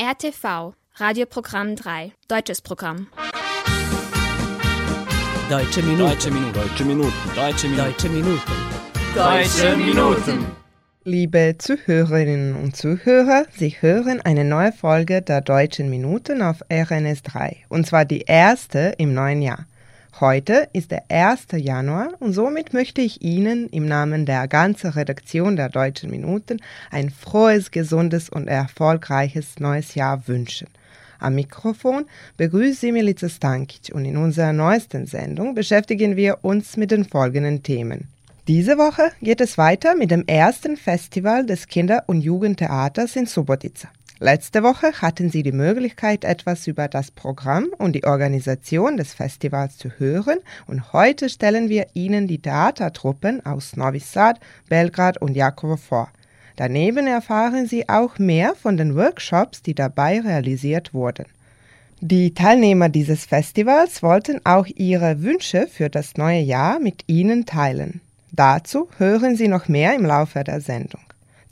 RTV, Radioprogramm 3, deutsches Programm. Deutsche Minuten. Deutsche Minuten. Deutsche Minuten. Deutsche Minuten. Deutsche Minuten. Deutsche Minuten. Liebe Zuhörerinnen und Zuhörer, Sie hören eine neue Folge der Deutschen Minuten auf RNS 3, und zwar die erste im neuen Jahr. Heute ist der 1. Januar und somit möchte ich Ihnen im Namen der ganzen Redaktion der Deutschen Minuten ein frohes, gesundes und erfolgreiches neues Jahr wünschen. Am Mikrofon begrüßt Sie Milica Stankic und in unserer neuesten Sendung beschäftigen wir uns mit den folgenden Themen. Diese Woche geht es weiter mit dem ersten Festival des Kinder- und Jugendtheaters in Subotica. Letzte Woche hatten Sie die Möglichkeit, etwas über das Programm und die Organisation des Festivals zu hören und heute stellen wir Ihnen die Theatertruppen aus Novi Sad, Belgrad und Jakovo vor. Daneben erfahren Sie auch mehr von den Workshops, die dabei realisiert wurden. Die Teilnehmer dieses Festivals wollten auch ihre Wünsche für das neue Jahr mit Ihnen teilen. Dazu hören Sie noch mehr im Laufe der Sendung.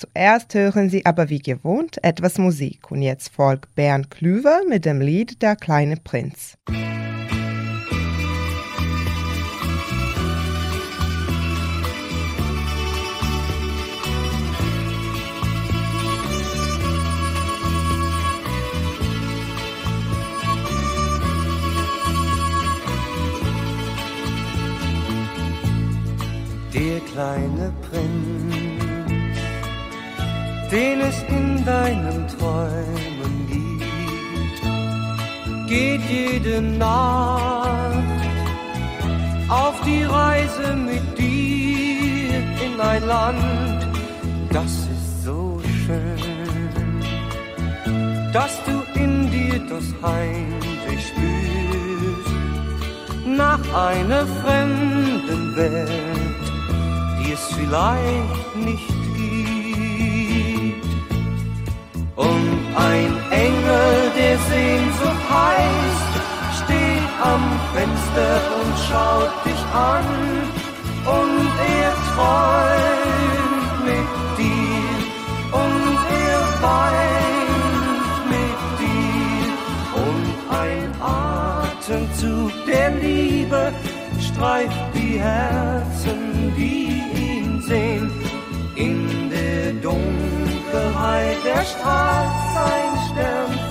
Zuerst hören Sie aber wie gewohnt etwas Musik und jetzt folgt Bernd Klüver mit dem Lied Der kleine Prinz. Der kleine den es in deinen Träumen gibt, geht jede Nacht auf die Reise mit dir in ein Land, das ist so schön, dass du in dir das Heimweh spürst. Nach einer fremden Welt, die es vielleicht nicht Und ein Engel, der Sehnsucht heißt, steht am Fenster und schaut dich an. Und er träumt mit dir und er weint mit dir. Und ein Atemzug der Liebe streift die Herzen, die ihn sehen. In der Dunkelheit erstrahlt sein Stern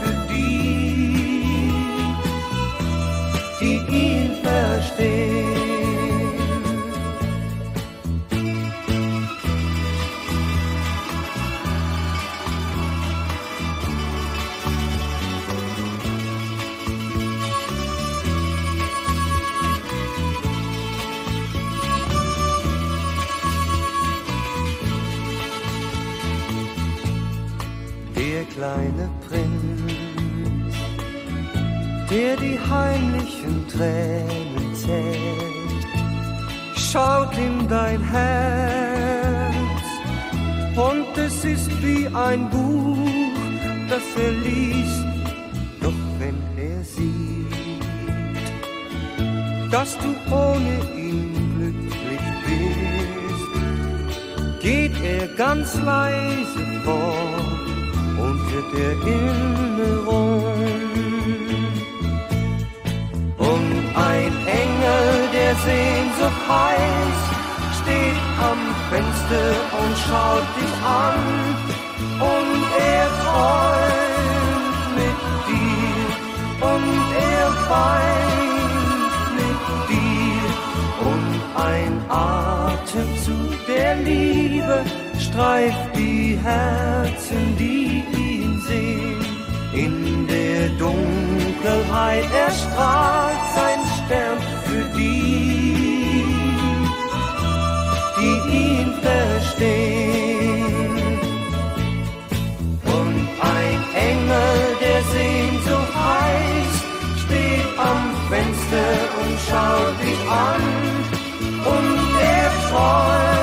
Erinnerung. Und ein Engel, der Sehnsucht heißt, steht am Fenster und schaut dich an. Und er träumt mit dir und er weint mit dir. Und ein Atemzug der Liebe streift die Herzen, die ihn sehen. In der Dunkelheit erstrahlt sein Stern für die, die ihn verstehen. Und ein Engel, der Sehnsucht heißt, steht am Fenster und schaut dich an. Und er träumt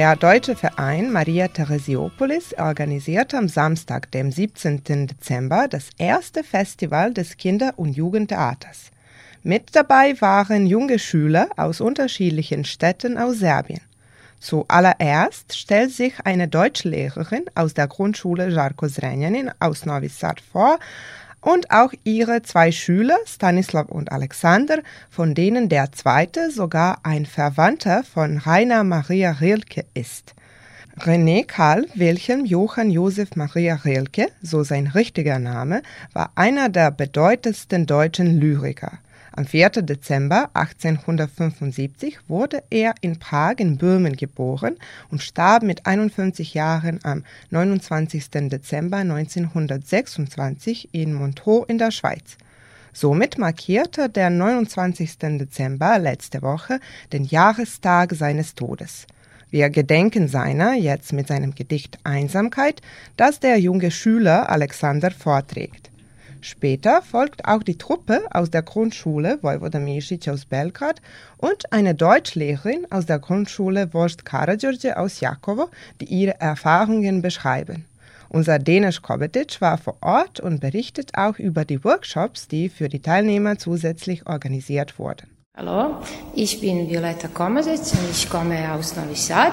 Der deutsche Verein Maria Theresiopolis organisierte am Samstag, dem 17. Dezember, das erste Festival des Kinder- und Jugendtheaters. Mit dabei waren junge Schüler aus unterschiedlichen Städten aus Serbien. Zuallererst stellt sich eine Deutschlehrerin aus der Grundschule Jarko Zrenjanin aus Novi Sad vor und auch ihre zwei Schüler, Stanislav und Alexander, von denen der zweite sogar ein Verwandter von Rainer Maria Rilke ist. René Karl Wilhelm Johann Josef Maria Rilke, so sein richtiger Name, war einer der bedeutendsten deutschen Lyriker. Am 4. Dezember 1875 wurde er in Prag in Böhmen geboren und starb mit 51 Jahren am 29. Dezember 1926 in Montreux in der Schweiz. Somit markierte der 29. Dezember letzte Woche den Jahrestag seines Todes. Wir gedenken seiner jetzt mit seinem Gedicht Einsamkeit, das der junge Schüler Alexander vorträgt. Später folgt auch die Truppe aus der Grundschule Vojvoda Misic aus Belgrad und eine Deutschlehrerin aus der Grundschule Vost Karadziorje aus Jakovo, die ihre Erfahrungen beschreiben. Unser Denis Kobetic war vor Ort und berichtet auch über die Workshops, die für die Teilnehmer zusätzlich organisiert wurden. Hallo, ich bin Violetta Komasic und ich komme aus Novi Sad.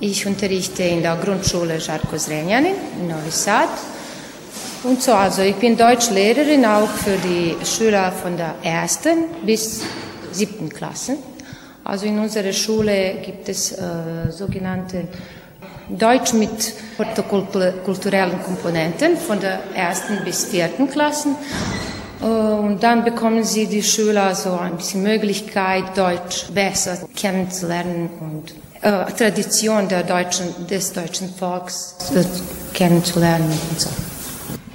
Ich unterrichte in der Grundschule Žarko Zrenjanin in Novi Sad und so, also ich bin Deutschlehrerin auch für die Schüler von der ersten bis siebten Klasse. Also in unserer Schule gibt es äh, sogenannte Deutsch mit kulturellen Komponenten von der ersten bis vierten Klassen. Äh, und dann bekommen sie die Schüler so ein bisschen Möglichkeit, Deutsch besser kennenzulernen und äh, Tradition der deutschen, des deutschen Volks kennenzulernen und so.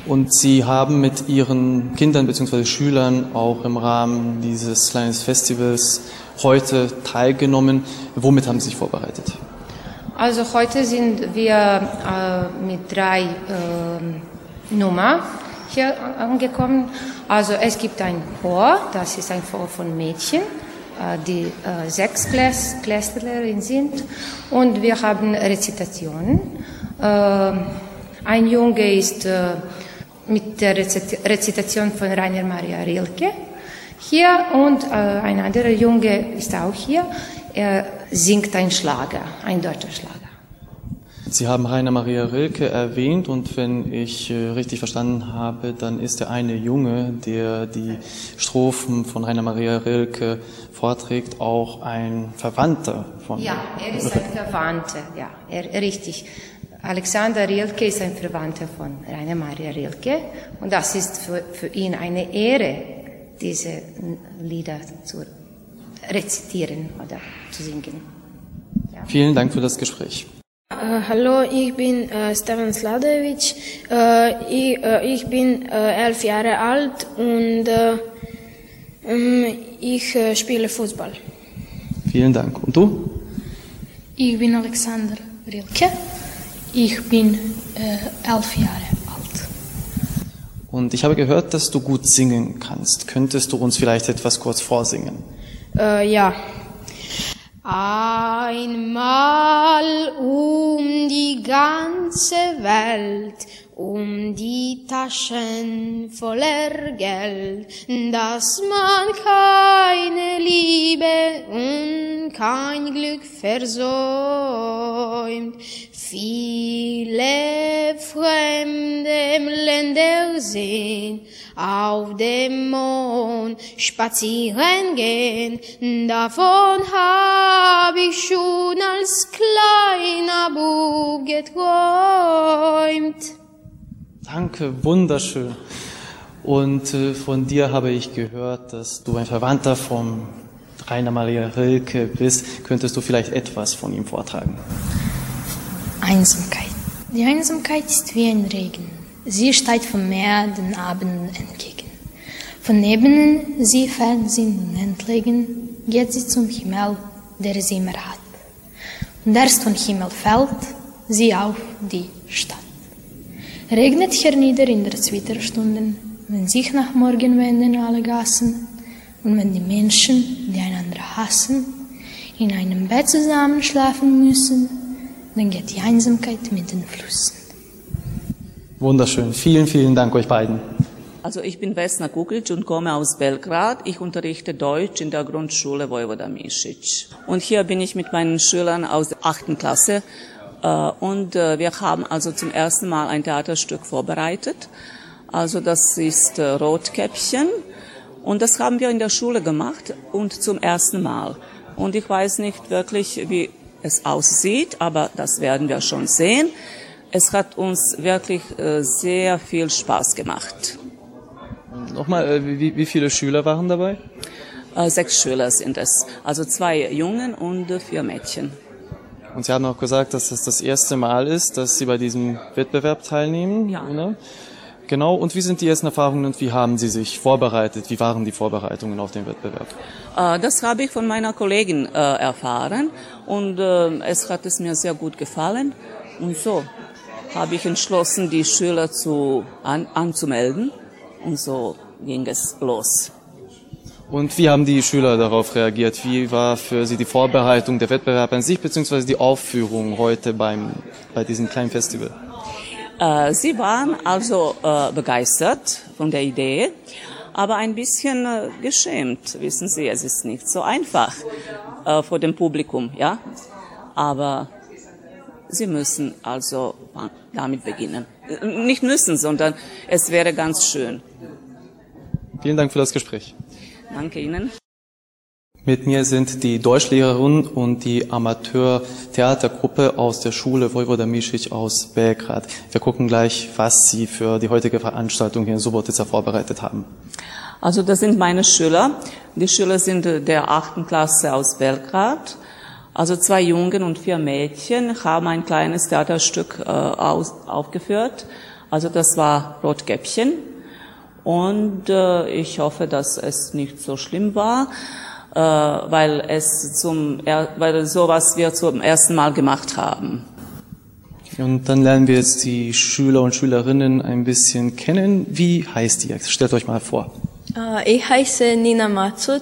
Und Sie haben mit Ihren Kindern bzw. Schülern auch im Rahmen dieses kleinen Festivals heute teilgenommen. Womit haben Sie sich vorbereitet? Also heute sind wir äh, mit drei äh, Nummern hier angekommen. Also es gibt ein Chor, das ist ein Chor von Mädchen, äh, die äh, sechs Klässlerinnen sind. Und wir haben Rezitationen. Äh, ein Junge ist äh, mit der Rezitation von Rainer Maria Rilke hier und äh, ein anderer Junge ist auch hier. Er singt ein Schlager, ein deutscher Schlager. Sie haben Rainer Maria Rilke erwähnt und wenn ich äh, richtig verstanden habe, dann ist der eine Junge, der die Strophen von Rainer Maria Rilke vorträgt, auch ein Verwandter von. Ja, er ist ein Verwandter, ja, er, richtig. Alexander Rilke ist ein Verwandter von Rainer Maria Rilke und das ist für, für ihn eine Ehre, diese Lieder zu rezitieren oder zu singen. Ja. Vielen Dank für das Gespräch. Uh, hallo, ich bin uh, Stevan Sladevic. Uh, ich, ich, bin elf Jahre alt und um, ich spiele Fußball. Vielen Dank. Und du? Ich bin Alexander Rilke. Ich bin äh, elf Jahre alt. Und ich habe gehört, dass du gut singen kannst. Könntest du uns vielleicht etwas kurz vorsingen? Äh, ja. Einmal um die ganze Welt um die Taschen voller Geld, dass man keine Liebe und kein Glück versäumt. Viele fremde Länder sehen, auf dem Mond spazieren gehen, davon hab ich schon als kleiner Bub geträumt. Danke, wunderschön. Und äh, von dir habe ich gehört, dass du ein Verwandter von Rainer Maria Rilke bist. Könntest du vielleicht etwas von ihm vortragen? Einsamkeit. Die Einsamkeit ist wie ein Regen. Sie steigt vom Meer den Abend entgegen. Von neben sie fern sind und entlegen, geht sie zum Himmel, der sie immer hat. Und erst von Himmel fällt sie auf die Stadt. Regnet hernieder in der Zwitterstunden, wenn sich nach Morgen wenden alle Gassen und wenn die Menschen, die einander hassen, in einem Bett zusammen schlafen müssen, dann geht die Einsamkeit mit den Flüssen. Wunderschön. Vielen, vielen Dank euch beiden. Also ich bin Vesna Kukic und komme aus Belgrad. Ich unterrichte Deutsch in der Grundschule Vojvoda Misic. Und hier bin ich mit meinen Schülern aus der achten Klasse. Äh, und äh, wir haben also zum ersten Mal ein Theaterstück vorbereitet. Also das ist äh, Rotkäppchen. Und das haben wir in der Schule gemacht und zum ersten Mal. Und ich weiß nicht wirklich, wie es aussieht, aber das werden wir schon sehen. Es hat uns wirklich sehr viel Spaß gemacht. Nochmal, äh, wie, wie viele Schüler waren dabei? Äh, sechs Schüler sind es. Also zwei Jungen und vier Mädchen. Und Sie haben auch gesagt, dass es das erste Mal ist, dass Sie bei diesem Wettbewerb teilnehmen. Ja. Oder? Genau. Und wie sind die ersten Erfahrungen und wie haben Sie sich vorbereitet? Wie waren die Vorbereitungen auf den Wettbewerb? Äh, das habe ich von meiner Kollegin erfahren und es hat es mir sehr gut gefallen. Und so habe ich entschlossen, die Schüler zu, an, anzumelden. Und so ging es los. Und wie haben die Schüler darauf reagiert? Wie war für sie die Vorbereitung der Wettbewerb an sich, beziehungsweise die Aufführung heute beim, bei diesem kleinen Festival? Äh, sie waren also äh, begeistert von der Idee, aber ein bisschen äh, geschämt. Wissen Sie, es ist nicht so einfach vor dem Publikum, ja. Aber sie müssen also damit beginnen. Nicht müssen, sondern es wäre ganz schön. Vielen Dank für das Gespräch. Danke Ihnen. Mit mir sind die Deutschlehrerin und die Amateur-Theatergruppe aus der Schule Vojvoda Misic aus Belgrad. Wir gucken gleich, was Sie für die heutige Veranstaltung hier in Subotica vorbereitet haben. Also das sind meine Schüler. Die Schüler sind der achten Klasse aus Belgrad. Also zwei Jungen und vier Mädchen haben ein kleines Theaterstück äh, aus, aufgeführt. Also das war Rotkäppchen. Und äh, ich hoffe, dass es nicht so schlimm war, äh, weil es zum, weil sowas wir zum ersten Mal gemacht haben. Und dann lernen wir jetzt die Schüler und Schülerinnen ein bisschen kennen. Wie heißt ihr? Stellt euch mal vor. Uh, ich heiße Nina Matzut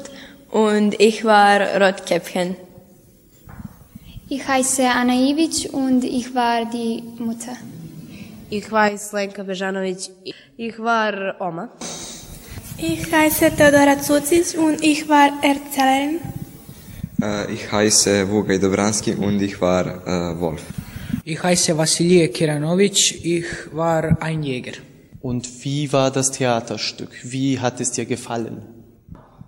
und ich war Rotkäppchen. Ich heiße Anna Ivic und ich war die Mutter. Ich heiße Lenka Bežanović. Ich war Oma. Ich heiße Teodora Zucic und ich war Erzählerin. Äh, ich heiße Vugaj Dobranski und ich war äh, Wolf. Ich heiße Vasilije Kiranovic, ich war ein Jäger. Und wie war das Theaterstück? Wie hat es dir gefallen?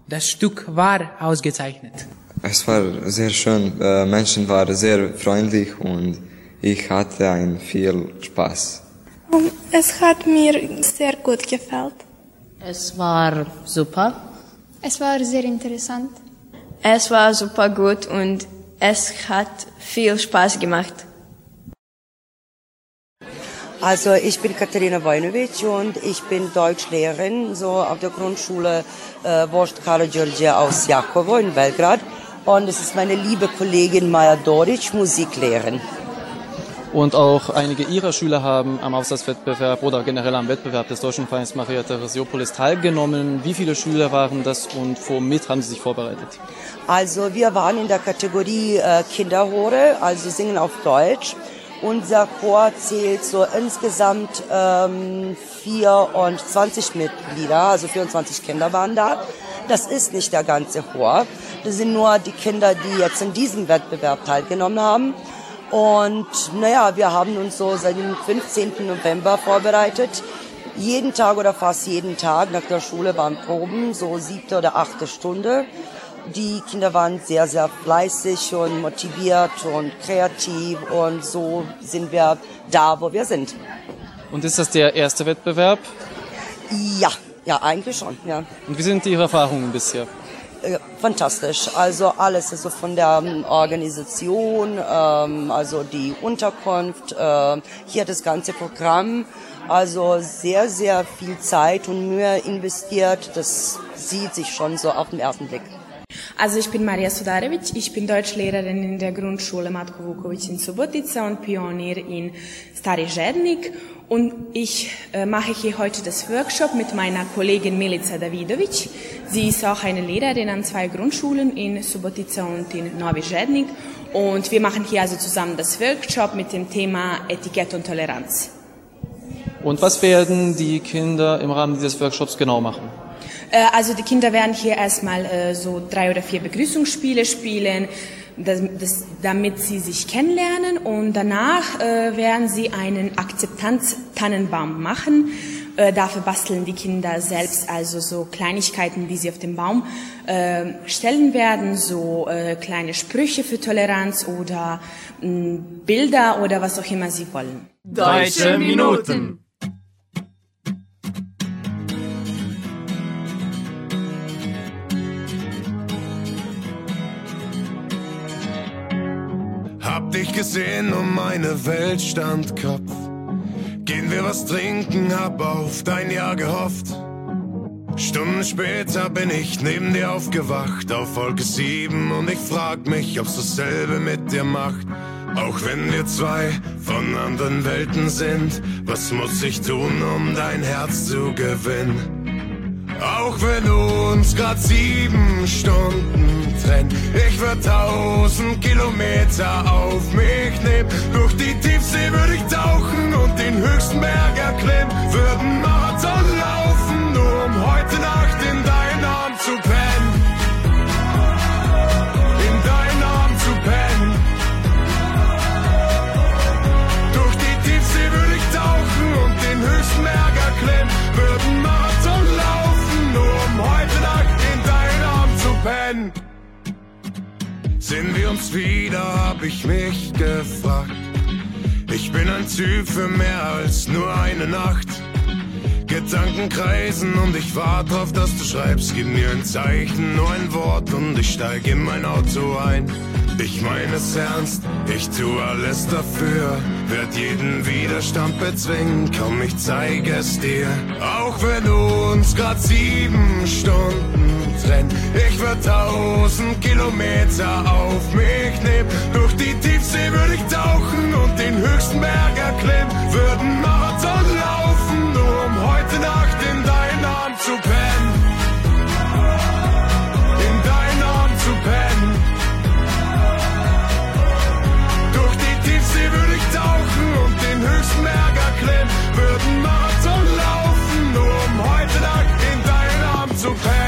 Das Stück war ausgezeichnet. Es war sehr schön. Äh, Menschen waren sehr freundlich und ich hatte ein viel Spaß. Es hat mir sehr gut gefällt. Es war super. Es war sehr interessant. Es war super gut und es hat viel Spaß gemacht. Also ich bin Katharina Wojnovic und ich bin Deutschlehrerin so auf der Grundschule äh, Vost Karađorđe aus Jakovo in Belgrad. Und es ist meine liebe Kollegin Maja Doric, Musiklehrerin. Und auch einige ihrer Schüler haben am Aufsatzwettbewerb oder generell am Wettbewerb des Deutschen Vereins Maria Theresiopolis teilgenommen. Wie viele Schüler waren das und womit haben sie sich vorbereitet? Also wir waren in der Kategorie äh, Kinderhore, also singen auf Deutsch. Unser Chor zählt so insgesamt ähm, 24 Mitglieder, also 24 Kinder waren da. Das ist nicht der ganze Chor. Das sind nur die Kinder, die jetzt in diesem Wettbewerb teilgenommen haben. Und naja, wir haben uns so seit dem 15. November vorbereitet. Jeden Tag oder fast jeden Tag nach der Schule waren Proben, so siebte oder achte Stunde. Die Kinder waren sehr, sehr fleißig und motiviert und kreativ und so sind wir da, wo wir sind. Und ist das der erste Wettbewerb? Ja, ja, eigentlich schon, ja. Und wie sind Ihre Erfahrungen bisher? Äh, fantastisch. Also alles, also von der ähm, Organisation, ähm, also die Unterkunft, äh, hier das ganze Programm. Also sehr, sehr viel Zeit und Mühe investiert. Das sieht sich schon so auf den ersten Blick. Also ich bin Maria Sudarevic, ich bin Deutschlehrerin in der Grundschule Matko Vukovic in Subotica und Pionier in Stari Žednik Und ich äh, mache hier heute das Workshop mit meiner Kollegin Milica Davidovic. Sie ist auch eine Lehrerin an zwei Grundschulen in Subotica und in Novi. Und wir machen hier also zusammen das Workshop mit dem Thema Etikette und Toleranz. Und was werden die Kinder im Rahmen dieses Workshops genau machen? Äh, also die Kinder werden hier erstmal äh, so drei oder vier Begrüßungsspiele spielen, das, das, damit sie sich kennenlernen und danach äh, werden sie einen Akzeptanz-Tannenbaum machen. Äh, dafür basteln die Kinder selbst also so Kleinigkeiten, die sie auf dem Baum äh, stellen werden, so äh, kleine Sprüche für Toleranz oder mh, Bilder oder was auch immer sie wollen. Deutsche Minuten. Gesehen und meine Welt stand Kopf. Gehen wir was trinken, hab auf dein Jahr gehofft. Stunden später bin ich neben dir aufgewacht auf Wolke 7 und ich frag mich, ob's dasselbe mit dir macht. Auch wenn wir zwei von anderen Welten sind, was muss ich tun, um dein Herz zu gewinnen? Auch wenn uns grad sieben Stunden trennt, ich würd tausend Kilometer auf mich nehmen. Durch die Tiefsee würde ich tauchen und den höchsten Berg erklimmen. Würden Marathon laufen, nur um heute Nacht in deinen Arm zu pennen. In deinen Arm zu pennen. Durch die Tiefsee würde ich tauchen und den höchsten Berg erklimmen. Würden Marathon Pennen. Sehen wir uns wieder, hab ich mich gefragt. Ich bin ein Typ für mehr als nur eine Nacht. Gedanken kreisen und ich warte drauf, dass du schreibst. Gib mir ein Zeichen, nur ein Wort und ich steig in mein Auto ein. Ich meine es ernst, ich tu alles dafür. Werd jeden Widerstand bezwingen, komm, ich zeige es dir. Auch wenn uns grad sieben Stunden trennt, ich würd tausend Kilometer auf mich nehmen. Durch die Tiefsee würde ich tauchen und den höchsten Berg erklimmen. Würden Marathon laufen, nur um heute Nacht in deinen Arm zu pennen. In deinen Arm zu pennen. Durch die Tiefsee würde ich tauchen und den höchsten Berg erklimmen. Würden Marathon laufen, nur um heute Nacht in deinen Arm zu pennen.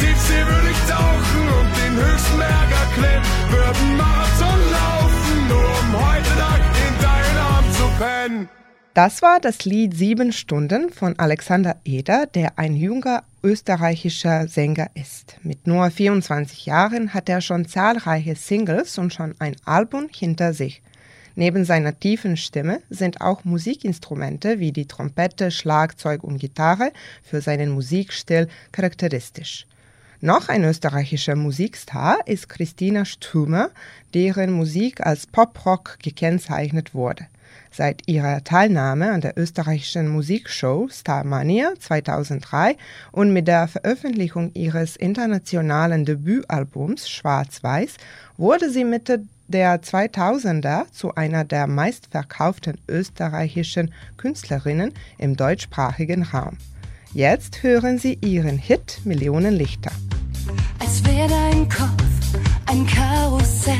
Tiefsee würde ich tauchen und den höchsten Berg erklimmen. Würden Marathon laufen, nur um heute Nacht in deinen Arm zu pennen. Das war das Lied Sieben Stunden von Alexander Eder, der ein junger österreichischer Sänger ist. Mit nur 24 Jahren hat er schon zahlreiche Singles und schon ein Album hinter sich. Neben seiner tiefen Stimme sind auch Musikinstrumente wie die Trompete, Schlagzeug und Gitarre für seinen Musikstil charakteristisch. Noch ein österreichischer Musikstar ist Christina Strümer, deren Musik als Poprock gekennzeichnet wurde. Seit ihrer Teilnahme an der österreichischen Musikshow Starmania 2003 und mit der Veröffentlichung ihres internationalen Debütalbums Schwarz-Weiß wurde sie Mitte der 2000er zu einer der meistverkauften österreichischen Künstlerinnen im deutschsprachigen Raum. Jetzt hören Sie ihren Hit Millionen Lichter. als wäre dein Kopf ein Karussell.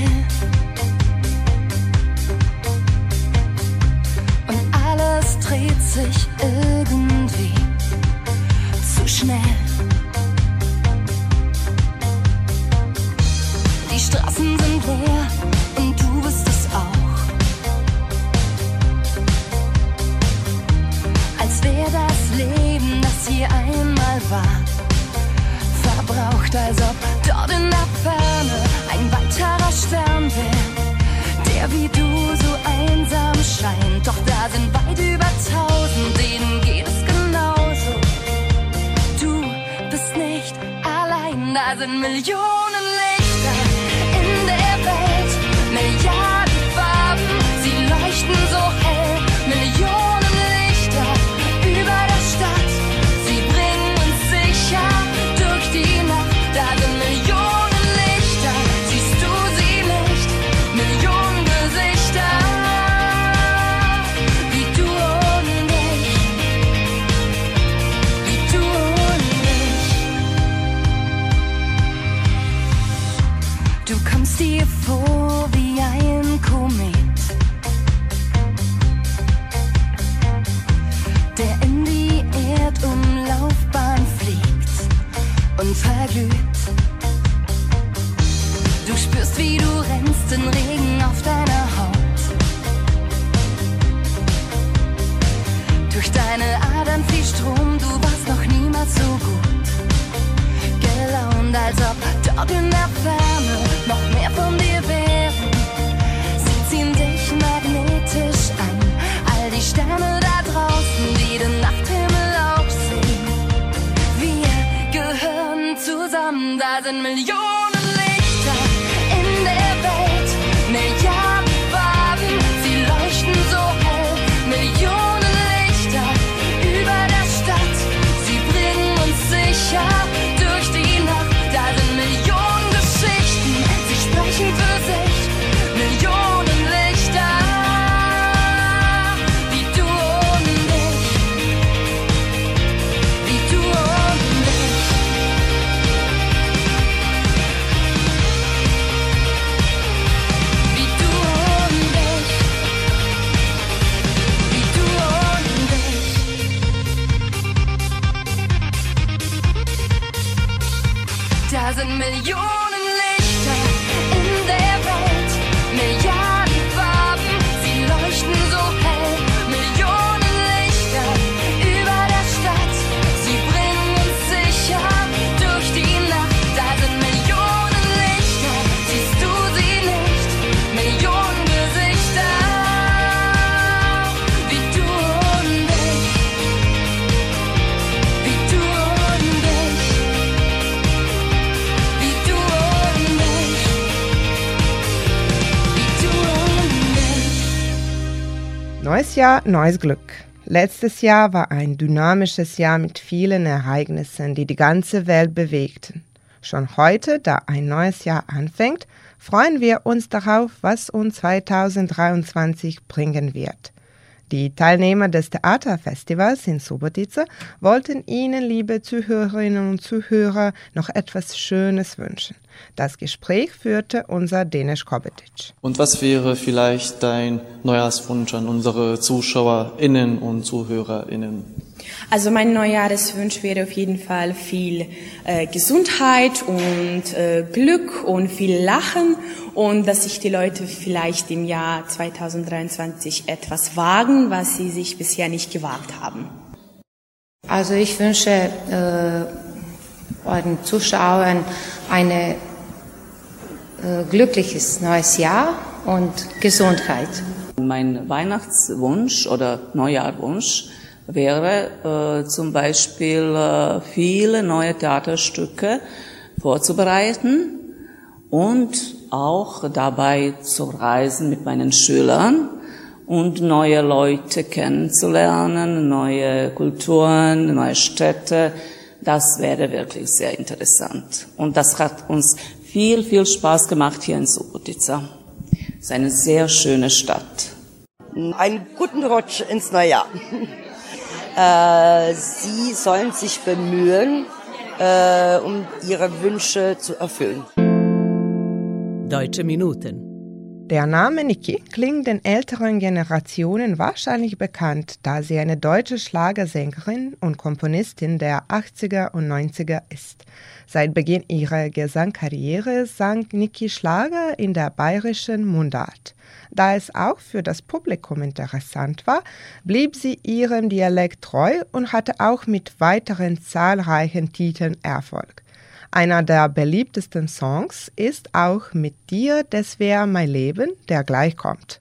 Zusammen, da Jahr, neues Glück. Letztes Jahr war ein dynamisches Jahr mit vielen Ereignissen, die die ganze Welt bewegten. Schon heute, da ein neues Jahr anfängt, freuen wir uns darauf, was uns 2023 bringen wird. Die Teilnehmer des Theaterfestivals in Subotica wollten Ihnen, liebe Zuhörerinnen und Zuhörer, noch etwas Schönes wünschen. Das Gespräch führte unser Denis Kobetic. Und was wäre vielleicht dein Neujahrswunsch an unsere ZuschauerInnen und ZuhörerInnen? Also mein Neujahreswunsch wäre auf jeden Fall viel äh, Gesundheit und äh, Glück und viel Lachen und dass sich die Leute vielleicht im Jahr 2023 etwas wagen, was sie sich bisher nicht gewagt haben. Also ich wünsche äh, euren Zuschauern ein äh, glückliches neues Jahr und Gesundheit. Mein Weihnachtswunsch oder Neujahrwunsch wäre äh, zum Beispiel äh, viele neue Theaterstücke vorzubereiten und auch dabei zu reisen mit meinen Schülern und neue Leute kennenzulernen, neue Kulturen, neue Städte. Das wäre wirklich sehr interessant. Und das hat uns viel, viel Spaß gemacht hier in Subotica. Es ist eine sehr schöne Stadt. Einen guten Rutsch ins neue Jahr. Äh, Sie sollen sich bemühen, äh, um Ihre Wünsche zu erfüllen. Deutsche Minuten. Der Name Niki klingt den älteren Generationen wahrscheinlich bekannt, da sie eine deutsche Schlagersängerin und Komponistin der 80er und 90er ist. Seit Beginn ihrer Gesangkarriere sang Niki Schlager in der bayerischen Mundart. Da es auch für das Publikum interessant war, blieb sie ihrem Dialekt treu und hatte auch mit weiteren zahlreichen Titeln Erfolg. Einer der beliebtesten Songs ist auch Mit dir, das wär mein Leben, der gleich kommt.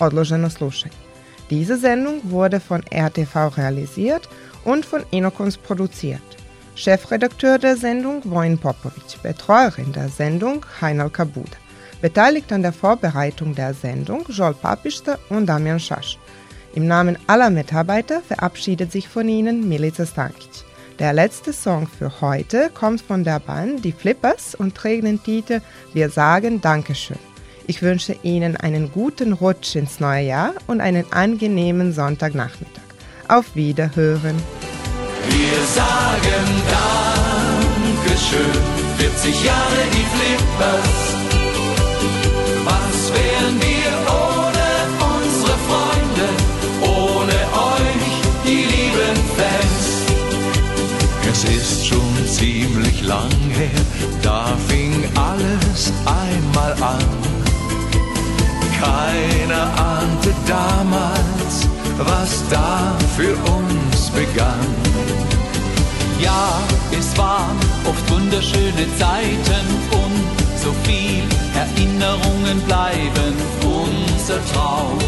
Odloženo slušaj. Diese Sendung wurde von RTV realisiert und von Inokons produziert. Chefredakteur der Sendung Wojn Popovic, Betreuerin der Sendung Heinal Kabuda. Beteiligt an der Vorbereitung der Sendung Joel Papista und Damian Schasch. Im Namen aller Mitarbeiter verabschiedet sich von Ihnen Milica Stankic. Der letzte Song für heute kommt von der Band Die Flippers und trägt den Titel Wir sagen Dankeschön. Ich wünsche Ihnen einen guten Rutsch ins neue Jahr und einen angenehmen Sonntagnachmittag. Auf Wiederhören. Wir sagen Dankeschön, 40 Jahre die Flippers. Was wären wir ohne unsere Freunde, ohne euch, die lieben Fans? Es ist schon ziemlich lang her, da fing alles einmal an. Keiner ahnte damals, was da für uns begann. Ja, es waren oft wunderschöne Zeiten und so viel Erinnerungen bleiben. Unser Traum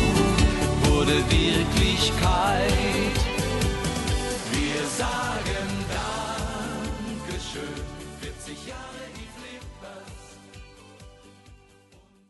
wurde Wirklichkeit.